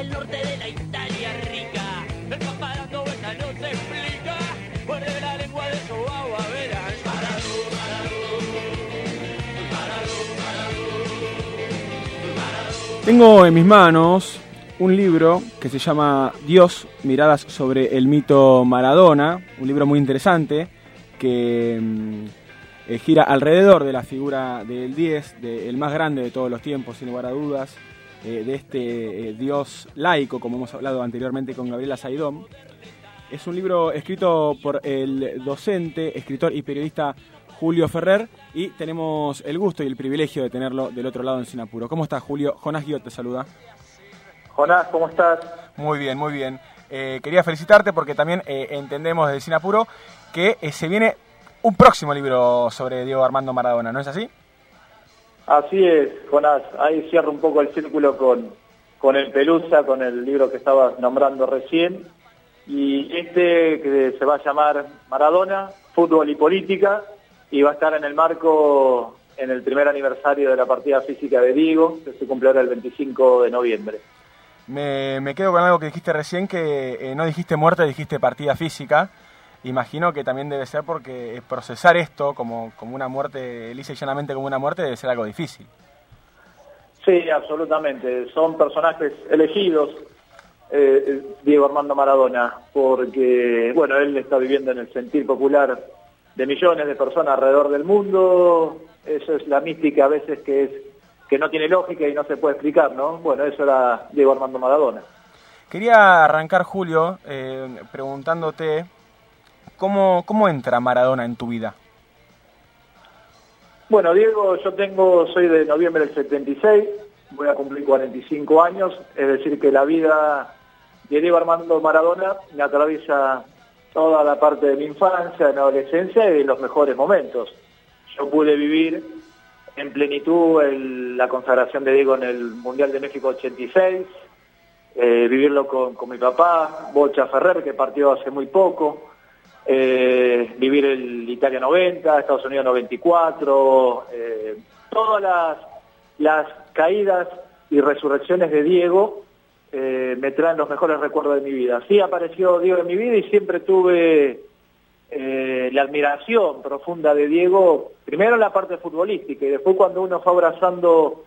El norte de la Italia rica. El papá dando no se explica. Muerde la lengua de su agua, verás. Tengo en mis manos un libro que se llama Dios, miradas sobre el mito Maradona, un libro muy interesante que mm, eh, gira alrededor de la figura del 10, del más grande de todos los tiempos, sin lugar a dudas, eh, de este eh, Dios laico, como hemos hablado anteriormente con Gabriela Saidón. Es un libro escrito por el docente, escritor y periodista Julio Ferrer y tenemos el gusto y el privilegio de tenerlo del otro lado en Sinapuro. ¿Cómo estás, Julio? Jonás Guiot te saluda. Jonás, ¿cómo estás? Muy bien, muy bien. Eh, quería felicitarte porque también eh, entendemos desde Sinapuro que eh, se viene un próximo libro sobre Diego Armando Maradona, ¿no es así? Así es, Jonás. Ahí cierro un poco el círculo con, con el Pelusa, con el libro que estabas nombrando recién. Y este que se va a llamar Maradona, Fútbol y Política, y va a estar en el marco, en el primer aniversario de la partida física de Diego, que se cumple ahora el 25 de noviembre. Me, me quedo con algo que dijiste recién, que eh, no dijiste muerte, dijiste partida física. Imagino que también debe ser porque procesar esto como, como una muerte, lisa y llanamente como una muerte, debe ser algo difícil. Sí, absolutamente. Son personajes elegidos, eh, Diego Armando Maradona, porque, bueno, él está viviendo en el sentir popular de millones de personas alrededor del mundo. Eso es la mística a veces que es que no tiene lógica y no se puede explicar, ¿no? Bueno, eso era Diego Armando Maradona. Quería arrancar, Julio, eh, preguntándote ¿cómo, cómo entra Maradona en tu vida. Bueno, Diego, yo tengo, soy de noviembre del 76, voy a cumplir 45 años, es decir que la vida de Diego Armando Maradona me atraviesa toda la parte de mi infancia, de mi adolescencia y de los mejores momentos. Yo pude vivir en plenitud la consagración de Diego en el Mundial de México 86, eh, vivirlo con, con mi papá, Bocha Ferrer, que partió hace muy poco, eh, vivir el Italia 90, Estados Unidos 94, eh, todas las, las caídas y resurrecciones de Diego eh, me traen los mejores recuerdos de mi vida. Sí apareció Diego en mi vida y siempre tuve la admiración profunda de Diego, primero en la parte futbolística y después cuando uno fue abrazando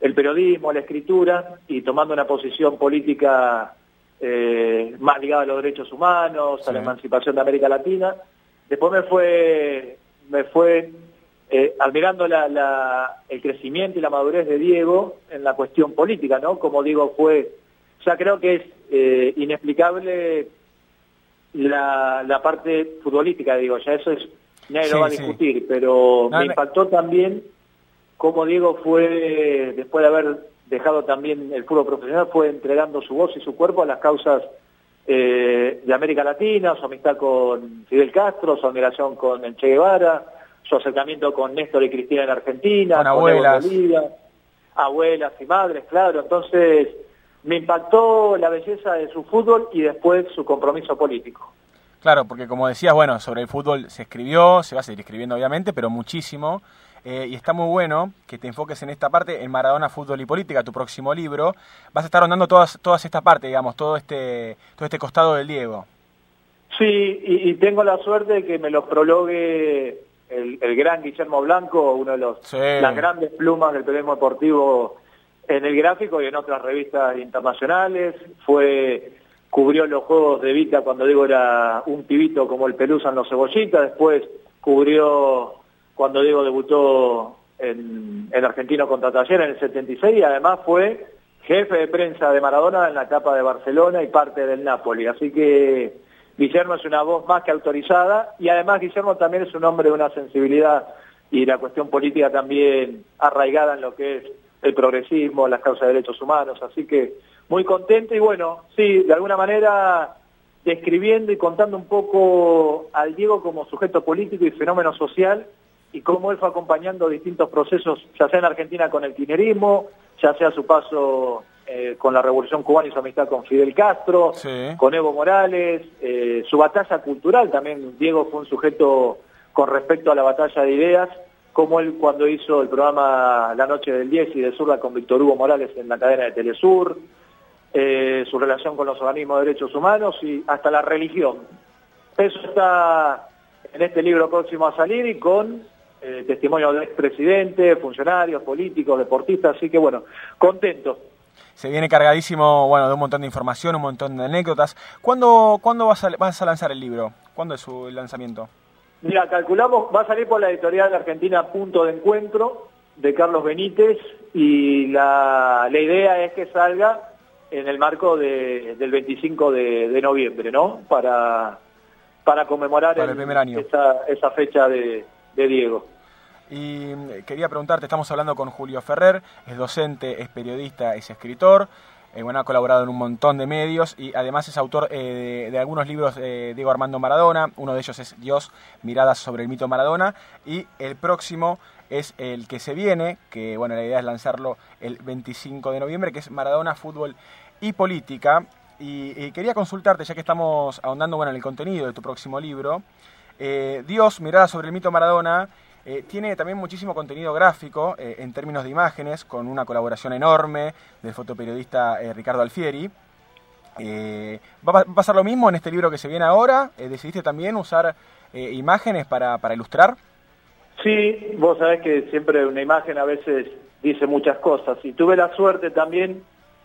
el periodismo, la escritura y tomando una posición política eh, más ligada a los derechos humanos, a la emancipación de América Latina. Después me fue, me fue eh, admirando la- la- el crecimiento y la madurez de Diego en la cuestión política, ¿no? Como digo, fue, ya creo que es eh, inexplicable la, la parte futbolística, digo, ya eso es, nadie Sí, lo va a sí. discutir, pero No, me- impactó también cómo Diego fue, después de haber dejado también el fútbol profesional, fue entregando su voz y su cuerpo a las causas eh, de América Latina, su amistad con Fidel Castro, su admiración con el Che Guevara, su acercamiento con Néstor y Cristina en Argentina, Con abuelas. Bolivia, abuelas y madres, claro. Entonces, me impactó la belleza de su fútbol y después su compromiso político. Claro, porque como decías, bueno, sobre el fútbol se escribió, se va a seguir escribiendo obviamente, pero muchísimo. Eh, y está muy bueno que te enfoques en esta parte, en Maradona, Fútbol y Política, tu próximo libro. Vas a estar rondando todas, todas esta parte, digamos, todo este, todo este costado del Diego. Sí, y, y tengo la suerte de que me lo prologue el, el gran Guillermo Blanco, uno de los Sí. las grandes plumas del periodismo deportivo en el gráfico y en otras revistas internacionales. Fue cubrió los juegos de Vita cuando Diego era un pibito como el Pelusa en los Cebollitas, después cubrió cuando Diego debutó en el Argentino contra Taller en el 76 y además fue jefe de prensa de Maradona en la etapa de Barcelona y parte del Napoli. Así que Guillermo es una voz más que autorizada y además Guillermo también es un hombre de una sensibilidad y la cuestión política también arraigada en lo que es el progresismo, las causas de derechos humanos. Así que muy contento y bueno, sí, de alguna manera describiendo y contando un poco al Diego como sujeto político y fenómeno social y cómo él fue acompañando distintos procesos, ya sea en Argentina con el kirchnerismo, ya sea su paso eh, con la Revolución Cubana y su amistad con Fidel Castro, Sí. con Evo Morales, eh, su batalla cultural también, Diego fue un sujeto con respecto a la batalla de ideas, como él cuando hizo el programa La Noche del 10 y de Zurda con Víctor Hugo Morales en la cadena de Telesur, eh, su relación con los organismos de derechos humanos y hasta la religión. Eso está en este libro próximo a salir y con eh, testimonio del expresidente, funcionarios, políticos, deportistas, así que bueno, contento. Se viene cargadísimo, bueno, de un montón de información, un montón de anécdotas. ¿Cuándo, ¿cuándo vas, a, vas a lanzar el libro? ¿Cuándo es su lanzamiento? Mira, calculamos, va a salir por la editorial Argentina Punto de Encuentro de Carlos Benítez y la, la idea es que salga en el marco de, del 25 de, de, noviembre, ¿no? Para, para conmemorar para el, primer año. Esa, esa fecha de, de Diego. Y mm, quería preguntarte, estamos hablando con Julio Ferrer, es docente, es periodista, es escritor, eh, bueno, ha colaborado en un montón de medios y además es autor eh, de, algunos libros de Diego Armando Maradona, uno de ellos es Dios, miradas sobre el mito Maradona y el próximo es el que se viene, que bueno, la idea es lanzarlo el 25 de noviembre, que es Maradona, Fútbol y Política. Y, y quería consultarte, ya que estamos ahondando bueno, en el contenido de tu próximo libro, eh, Dios, mirada sobre el mito Maradona, eh, tiene también muchísimo contenido gráfico eh, en términos de imágenes, con una colaboración enorme del fotoperiodista eh, Ricardo Alfieri. ¿va, ¿va, a pasar lo mismo en este libro que se viene ahora? ¿Decidiste también usar imágenes para, para ilustrar? Sí, vos sabés que siempre una imagen a veces dice muchas cosas. Y tuve la suerte también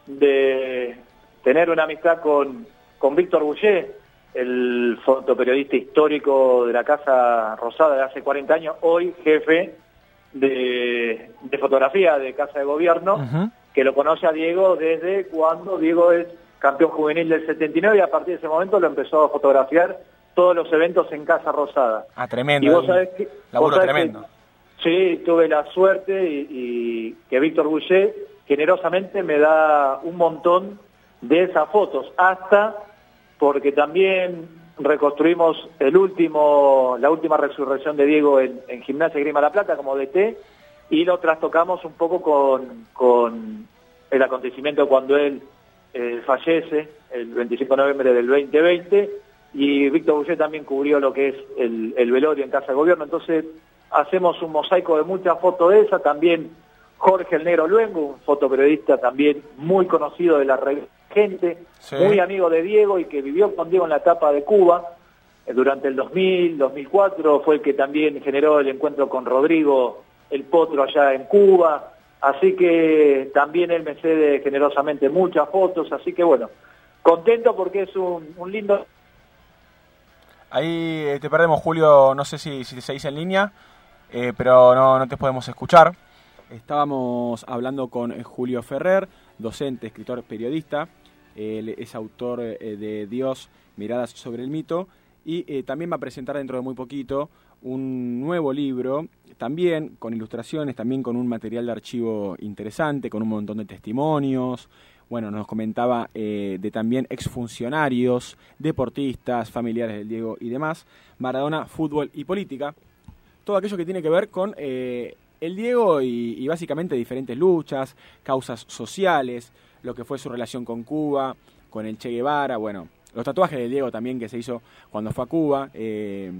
de tener una amistad con, con Víctor Boucher, el fotoperiodista histórico de la Casa Rosada de hace 40 años, hoy jefe de, de fotografía de Casa de Gobierno, uh -huh. que lo conoce a Diego desde cuando Diego es campeón juvenil del 79 y a partir de ese momento lo empezó a fotografiar todos los eventos en Casa Rosada. Ah, tremendo. Y vos sabés que, laburo sabés tremendo. Que, sí, tuve la suerte y, y que Víctor Boucher generosamente me da un montón de esas fotos, hasta porque también reconstruimos el último, la última resurrección de Diego en, en Gimnasia Grima La Plata como DT y lo trastocamos un poco con, el acontecimiento cuando él eh, fallece el 25 de noviembre del 2020 y Víctor Boucher también cubrió lo que es el, el, velorio en Casa de Gobierno, entonces hacemos un mosaico de muchas fotos de esa, también Jorge el Negro Luengo, un fotoperiodista también muy conocido de la revista Gente, sí. muy amigo de Diego y que vivió con Diego en la etapa de Cuba, eh, durante el 2000, 2004, fue el que también generó el encuentro con Rodrigo el Potro allá en Cuba, así que también él me cede generosamente muchas fotos, así que bueno, contento porque es un, un lindo Ahí eh, te perdemos, Julio, no sé si, si seguís en línea, eh, pero no, no te podemos escuchar. Estábamos hablando con eh, Julio Ferrer, docente, escritor, periodista. Él es autor eh, de Dios, Miradas sobre el mito. Y eh, también va a presentar dentro de muy poquito un nuevo libro, también con ilustraciones, también con un material de archivo interesante, con un montón de testimonios. Bueno, nos comentaba eh, de también exfuncionarios, deportistas, familiares del Diego y demás. Maradona, fútbol y política. Todo aquello que tiene que ver con eh, el Diego y, básicamente diferentes luchas, causas sociales, lo que fue su relación con Cuba, con el Che Guevara, bueno, los tatuajes del Diego también que se hizo cuando fue a Cuba, eh,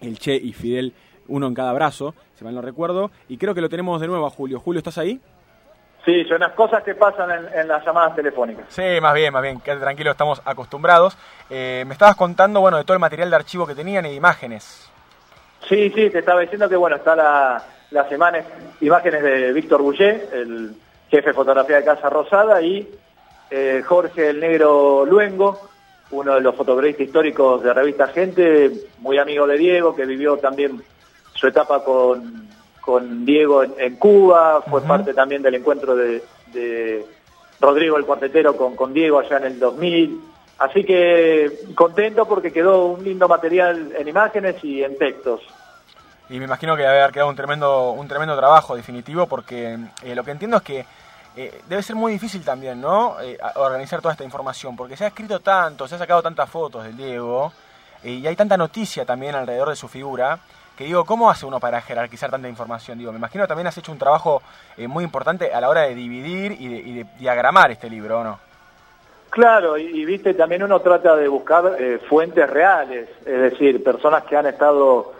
el Che y Fidel, uno en cada brazo, si mal no recuerdo, y creo que lo tenemos de nuevo a Julio. Julio, ¿estás ahí? Sí, son las cosas que pasan en, en, las llamadas telefónicas. Sí, más bien, más bien, quédate tranquilo, estamos acostumbrados. Eh, me estabas contando, bueno, de todo el material de archivo que tenían y de imágenes. Sí, sí, te estaba diciendo que, bueno, está la, las imágenes, imágenes de Víctor Boucher, el jefe de fotografía de Casa Rosada, y eh, Jorge el Negro Luengo, uno de los fotoperiodistas históricos de revista Gente, muy amigo de Diego, que vivió también su etapa con, con Diego en, en Cuba, fue uh -huh. parte también del encuentro de, de Rodrigo el Cuartetero con, con, Diego allá en el 2000. Así que contento porque quedó un lindo material en imágenes y en textos. Y me imagino que debe haber quedado un tremendo, un tremendo trabajo definitivo porque eh, lo que entiendo es que eh, debe ser muy difícil también, ¿no? Eh, organizar toda esta información, porque se ha escrito tanto, se ha sacado tantas fotos del Diego, y hay tanta noticia también alrededor de su figura, que digo, ¿cómo hace uno para jerarquizar tanta información? Digo, me imagino que también has hecho un trabajo muy importante a la hora de dividir y de, y de diagramar este libro, ¿o no? Claro, y, viste, también uno trata de buscar fuentes reales, es decir, personas que han estado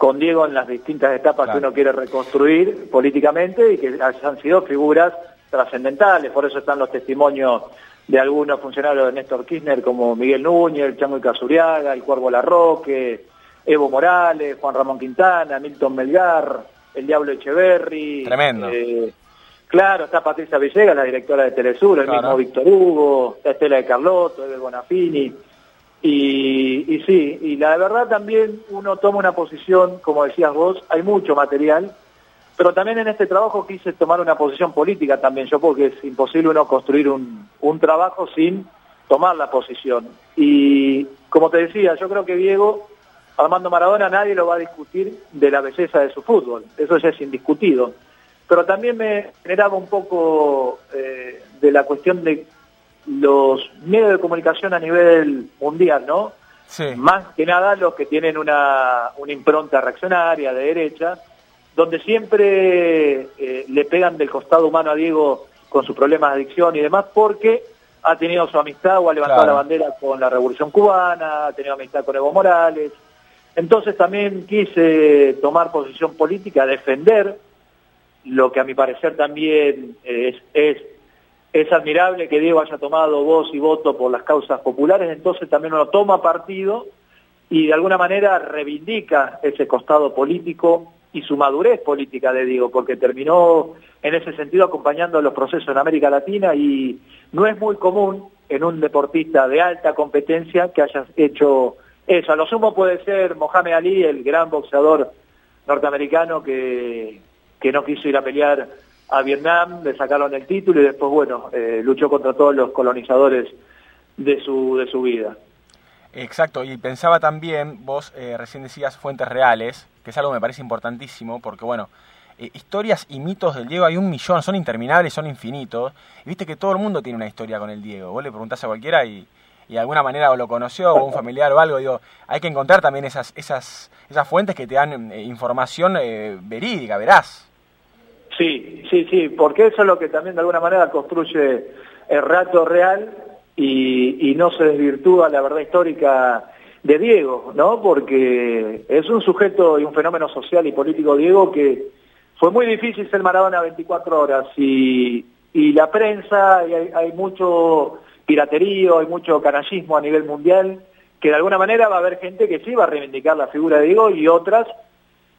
con Diego en las distintas etapas claro. que uno quiere reconstruir políticamente y que han sido figuras trascendentales, por eso están los testimonios de algunos funcionarios de Néstor Kirchner como Miguel Núñez, el Chango y Casuriaga, el Cuervo Larroque, Evo Morales, Juan Ramón Quintana, Milton Melgar, el Diablo Echeverry. Tremendo. Eh, claro, está Patricia Villegas, la directora de Telesur, el mismo Víctor Hugo, está Estela de Carlotto, Evel Bonafini. Y, sí, y la verdad también uno toma una posición, como decías vos, hay mucho material, pero también en este trabajo quise tomar una posición política también yo, porque es imposible uno construir un, un trabajo sin tomar la posición. Y como te decía, yo creo que Diego, Armando Maradona, nadie lo va a discutir de la belleza de su fútbol, eso ya es indiscutido. Pero también me generaba un poco eh, de la cuestión de los medios de comunicación a nivel mundial, ¿no? Sí. Más que nada los que tienen una, una impronta reaccionaria de derecha, donde siempre eh, le pegan del costado humano a Diego con sus problemas de adicción y demás, porque ha tenido su amistad o ha levantado Claro. la bandera con la Revolución Cubana, ha tenido amistad con Evo Morales. Entonces también quise tomar posición política, defender lo que a mi parecer también es, es, es admirable que Diego haya tomado voz y voto por las causas populares, entonces también uno toma partido y de alguna manera reivindica ese costado político y su madurez política de Diego, porque terminó en ese sentido acompañando los procesos en América Latina y no es muy común en un deportista de alta competencia que haya hecho eso. A lo sumo puede ser Mohamed Ali, el gran boxeador norteamericano que, que no quiso ir a pelear a Vietnam, le sacaron el título y después, bueno, eh, luchó contra todos los colonizadores de su, de su vida. Exacto, y pensaba también, vos eh, recién decías fuentes reales, que es algo que me parece importantísimo, porque bueno, eh, historias y mitos del Diego hay un millón, son interminables, son infinitos, y viste que todo el mundo tiene una historia con el Diego, vos le preguntás a cualquiera y, y de alguna manera o lo conoció, o un familiar o algo, digo, hay que encontrar también esas, esas, esas fuentes que te dan información verídica, verás. Sí, sí, sí, porque eso es lo que también de alguna manera construye el rato real y, no se desvirtúa la verdad histórica de Diego, ¿no? Porque es un sujeto y un fenómeno social y político Diego que fue muy difícil ser Maradona 24 horas y, y la prensa, y hay, hay mucho piraterío, hay mucho canallismo a nivel mundial, que de alguna manera va a haber gente que sí va a reivindicar la figura de Diego y otras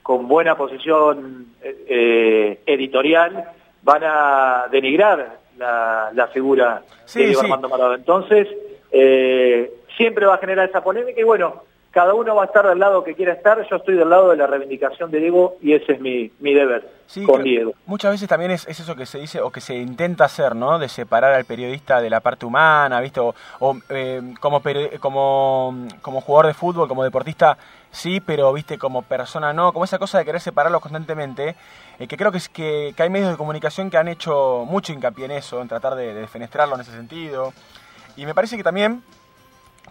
con buena posición eh, eh, editorial van a denigrar la, la figura Sí, de Diego sí. Armando Maradona. Entonces, eh, siempre va a generar esa polémica y bueno, cada uno va a estar del lado que quiera estar, yo estoy del lado de la reivindicación de Diego y ese es mi, mi deber Sí, con Diego. Muchas veces también es, es eso que se dice o que se intenta hacer, ¿no? De separar al periodista de la parte humana, ¿viste? O, o, eh, como, como, como jugador de fútbol, como deportista, sí, pero, ¿viste? Como persona no. Como esa cosa de querer separarlos constantemente, eh, que creo que, es que, que hay medios de comunicación que han hecho mucho hincapié en eso, en tratar de, de defenestrarlo en ese sentido. Y me parece que también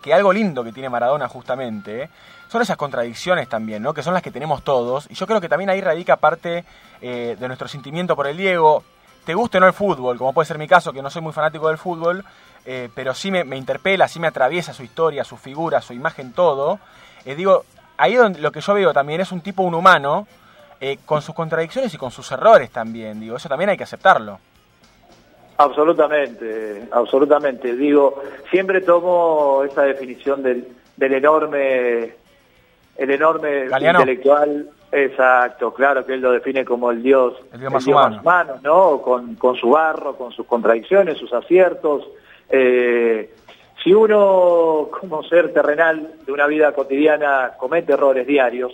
que algo lindo que tiene Maradona justamente son esas contradicciones también, ¿no? Que son las que tenemos todos. Y yo creo que también ahí radica parte eh, de nuestro sentimiento por el Diego. Te guste o no el fútbol, como puede ser mi caso, que no soy muy fanático del fútbol, eh, pero sí me, interpela, sí me atraviesa su historia, su figura, su imagen, todo. Eh, digo, ahí donde, lo que yo veo también es un tipo, un humano, eh, con sus contradicciones y con sus errores también. Digo, eso también hay que aceptarlo. Absolutamente, absolutamente. Digo, siempre tomo esa definición del, del enorme, el enorme Galeano. intelectual, exacto, claro que él lo define como el dios, El dios más humano. ¿no? Con, con su barro, con sus contradicciones, sus aciertos. Eh, si uno, como ser terrenal de una vida cotidiana, comete errores diarios,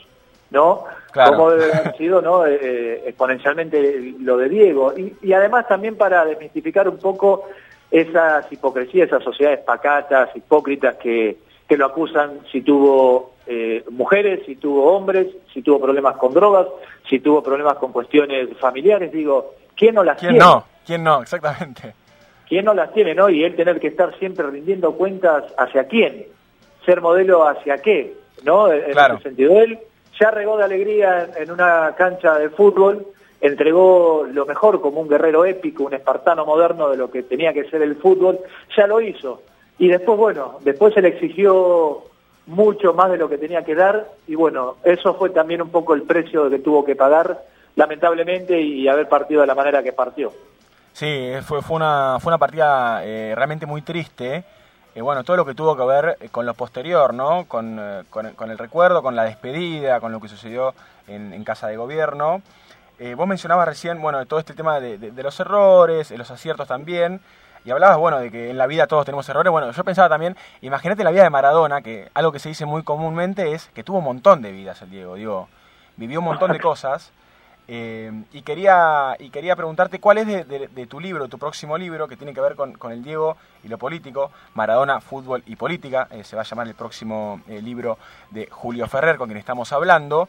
¿no? Claro. Como debe haber sido, ¿no? Eh, eh, exponencialmente lo de Diego. Y, y además también para desmistificar un poco esas hipocresías, esas sociedades pacatas, hipócritas que, que lo acusan si tuvo eh, mujeres, si tuvo hombres, si tuvo problemas con drogas, si tuvo problemas con cuestiones familiares. Digo, ¿quién no las ¿Quién tiene? no? ¿Quién no? Exactamente. ¿Quién no las tiene, no? Y él tener que estar siempre rindiendo cuentas hacia quién, ser modelo hacia qué, ¿no? En Claro. ese sentido, él ya regó de alegría en, una cancha de fútbol, entregó lo mejor como un guerrero épico, un espartano moderno de lo que tenía que ser el fútbol, ya lo hizo. Y después, bueno, después se le exigió mucho más de lo que tenía que dar y bueno, eso fue también un poco el precio que tuvo que pagar, lamentablemente, y haber partido de la manera que partió. Sí, fue, fue, una, fue una partida eh, realmente muy triste. Bueno, todo lo que tuvo que ver eh, con lo posterior, ¿no? Con, con, el recuerdo, con la despedida, con lo que sucedió en, Casa de Gobierno. vos mencionabas recién, bueno, todo este tema de, de, los errores, de los aciertos también. Y hablabas, bueno, de que en la vida todos tenemos errores. Bueno, yo pensaba también, imagínate la vida de Maradona, que algo que se dice muy comúnmente es que tuvo un montón de vidas el Diego. Digo, vivió un montón de cosas. Eh, y, quería, y quería preguntarte cuál es de, tu libro, tu próximo libro, que tiene que ver con, el Diego y lo político, Maradona, Fútbol y Política, eh, se va a llamar el próximo eh, libro de Julio Ferrer, con quien estamos hablando.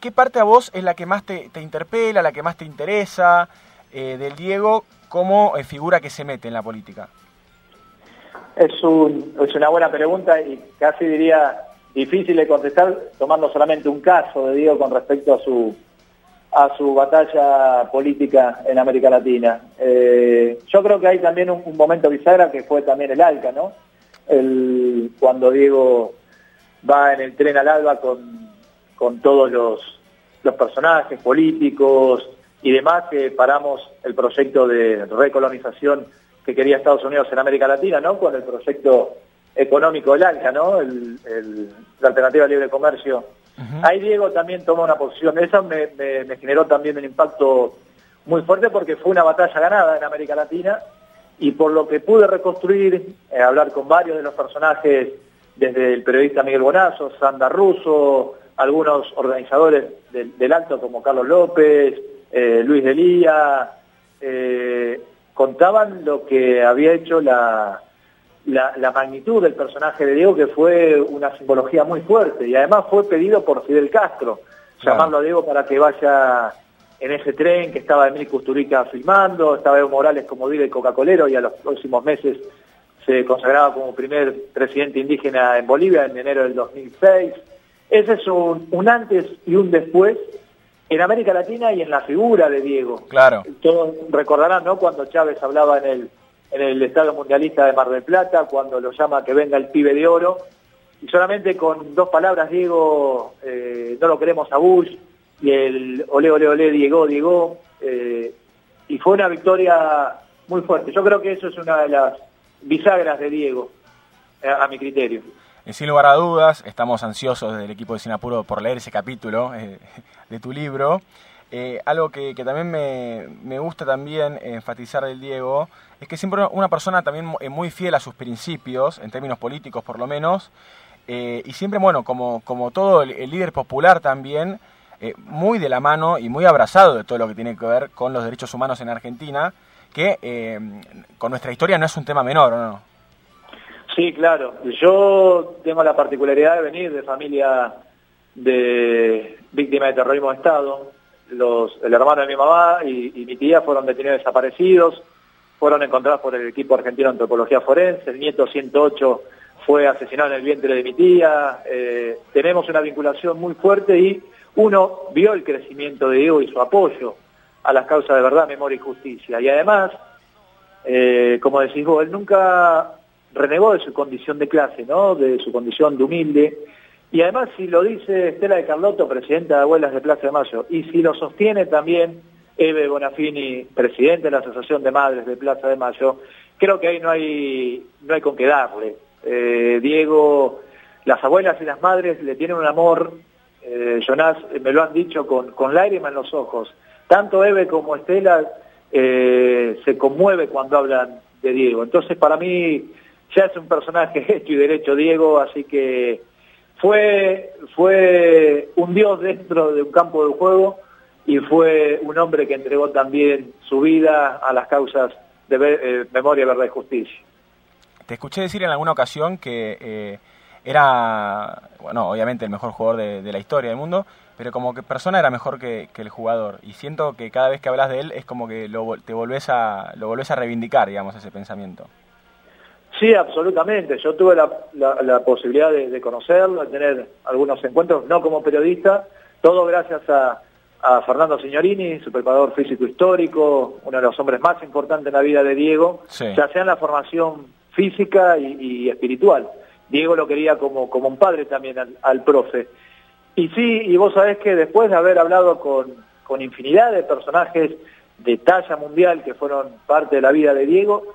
¿Qué parte a vos es la que más te, interpela, la que más te interesa del Diego como figura que se mete en la política? Es, es una buena pregunta y casi diría difícil de contestar tomando solamente un caso de Diego con respecto a su a su batalla política en América Latina. Eh, yo creo que hay también un, momento bisagra que fue también el ALCA, ¿no? El, cuando Diego va en el tren al alba con, con todos los, los personajes políticos y demás, que paramos el proyecto de recolonización que quería Estados Unidos en América Latina, ¿no? Con el proyecto económico del ALCA, ¿no? El, la Alternativa Libre Comercio Ahí Diego también toma una posición. Eso me, generó también un impacto muy fuerte porque fue una batalla ganada en América Latina y por lo que pude reconstruir, eh, hablar con varios de los personajes, desde el periodista Miguel Bonazo, Sandra Russo, algunos organizadores del, acto como Carlos López, eh, Luis Delía, eh, contaban lo que había hecho la, la, magnitud del personaje de Diego, que fue una simbología muy fuerte, y además fue pedido por Fidel Castro, llamarlo a Diego para que vaya en ese tren que estaba Emil Custurica filmando, estaba Evo Morales como líder coca-colero y a los próximos meses se consagraba como primer presidente indígena en Bolivia en enero del 2006. Ese es un, un antes y un después en América Latina y en la figura de Diego. Claro. Todos recordarán, ¿no? Cuando Chávez hablaba en el en el Estadio Mundialista de Mar del Plata, cuando lo llama que venga el pibe de oro. Y solamente con dos palabras, Diego, eh, no lo queremos a Bush, y el ole, ole, ole, Diego, Diego. Eh, y fue una victoria muy fuerte. Yo creo que eso es una de las bisagras de Diego, eh, a, mi criterio. Sin lugar a dudas, estamos ansiosos desde el equipo de Sinapuro por leer ese capítulo de tu libro. Eh, algo que, también me, gusta también enfatizar del Diego es que siempre una persona también muy fiel a sus principios, en términos políticos por lo menos, eh, y siempre, bueno, como, como todo el, líder popular también, eh, muy de la mano y muy abrazado de todo lo que tiene que ver con los derechos humanos en Argentina, que con nuestra historia no es un tema menor, no? Sí, claro. Yo tengo la particularidad de venir de familia de víctima de terrorismo de Estado, los, el hermano de mi mamá y, mi tía fueron detenidos desaparecidos, fueron encontrados por el equipo argentino de antropología forense, el nieto 108 fue asesinado en el vientre de mi tía, eh, tenemos una vinculación muy fuerte y uno vio el crecimiento de Diego y su apoyo a las causas de verdad, memoria y justicia. Y además, eh, como decís vos, él nunca renegó de su condición de clase, ¿no? de su condición de humilde, y además, si lo dice Estela de Carlotto, presidenta de Abuelas de Plaza de Mayo, y si lo sostiene también Eve Bonafini, presidente de la Asociación de Madres de Plaza de Mayo, creo que ahí no hay, no hay con qué darle. Eh, Diego, las abuelas y las madres le tienen un amor, eh, Jonás, me lo han dicho con, con lágrimas en los ojos. Tanto Eve como Estela eh, se conmueve cuando hablan de Diego. Entonces, para mí, ya es un personaje hecho y derecho Diego, así que fue, fue un dios dentro de un campo de juego y fue un hombre que entregó también su vida a las causas de eh, memoria, verdad y justicia. Te escuché decir en alguna ocasión que eh, era, bueno, obviamente el mejor jugador de, la historia del mundo, pero como que persona era mejor que, el jugador. Y siento que cada vez que hablas de él es como que lo, te volvés a, lo volvés a reivindicar, digamos, ese pensamiento. Sí, absolutamente. Yo tuve la, posibilidad de, conocerlo, de tener algunos encuentros, no como periodista, todo gracias a, Fernando Signorini, su preparador físico histórico, uno de los hombres más importantes en la vida de Diego, ya sea en la formación física y, espiritual. Diego lo quería como, como un padre también al, profe. Y sí, y vos sabés que después de haber hablado con, con infinidad de personajes de talla mundial que fueron parte de la vida de Diego,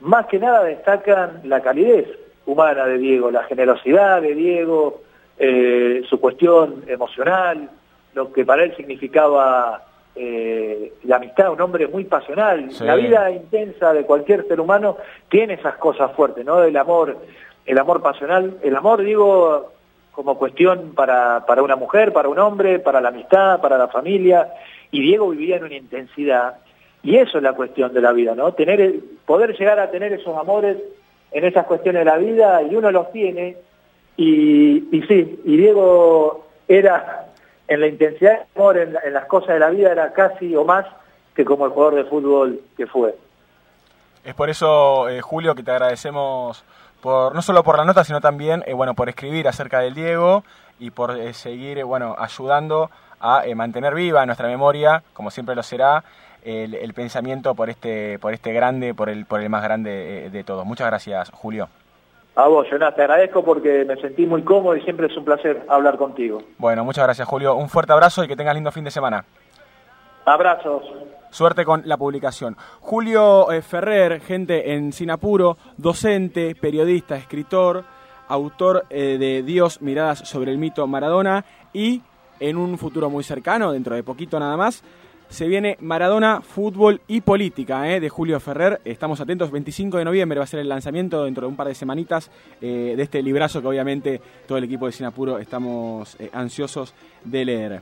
más que nada destacan la calidez humana de Diego, la generosidad de Diego, eh, su cuestión emocional, lo que para él significaba eh, la amistad, un hombre muy pasional. La vida intensa de cualquier ser humano tiene esas cosas fuertes, ¿no? El amor, el amor pasional, el amor, digo, como cuestión para, para una mujer, para un hombre, para la amistad, para la familia, y Diego vivía en una intensidad, y eso es la cuestión de la vida, ¿no? Tener, poder llegar a tener esos amores en esas cuestiones de la vida, y uno los tiene, y, y sí, y Diego era, en la intensidad de amor, en, las cosas de la vida, era casi o más que como el jugador de fútbol que fue. Es por eso, eh, Julio, que te agradecemos por no solo por la nota, sino también eh, bueno, por escribir acerca del Diego y por eh, seguir bueno, ayudando a mantener viva en nuestra memoria, como siempre lo será, el, pensamiento por este, por este grande, por el, por el más grande de todos. Muchas gracias, Julio. A vos, Jonás, te agradezco porque me sentí muy cómodo y siempre es un placer hablar contigo. Bueno, muchas gracias, Julio. Un fuerte abrazo y que tengas lindo fin de semana. Abrazos. Suerte con la publicación. Julio eh, Ferrer, gente en Sinapuro, docente, periodista, escritor, autor eh, de Dios, miradas sobre el mito Maradona y en un futuro muy cercano, dentro de poquito nada más, se viene Maradona, Fútbol y Política eh, de Julio Ferrer. Estamos atentos, 25 de noviembre va a ser el lanzamiento dentro de un par de semanitas de este librazo que obviamente todo el equipo de Sinapuro estamos ansiosos de leer.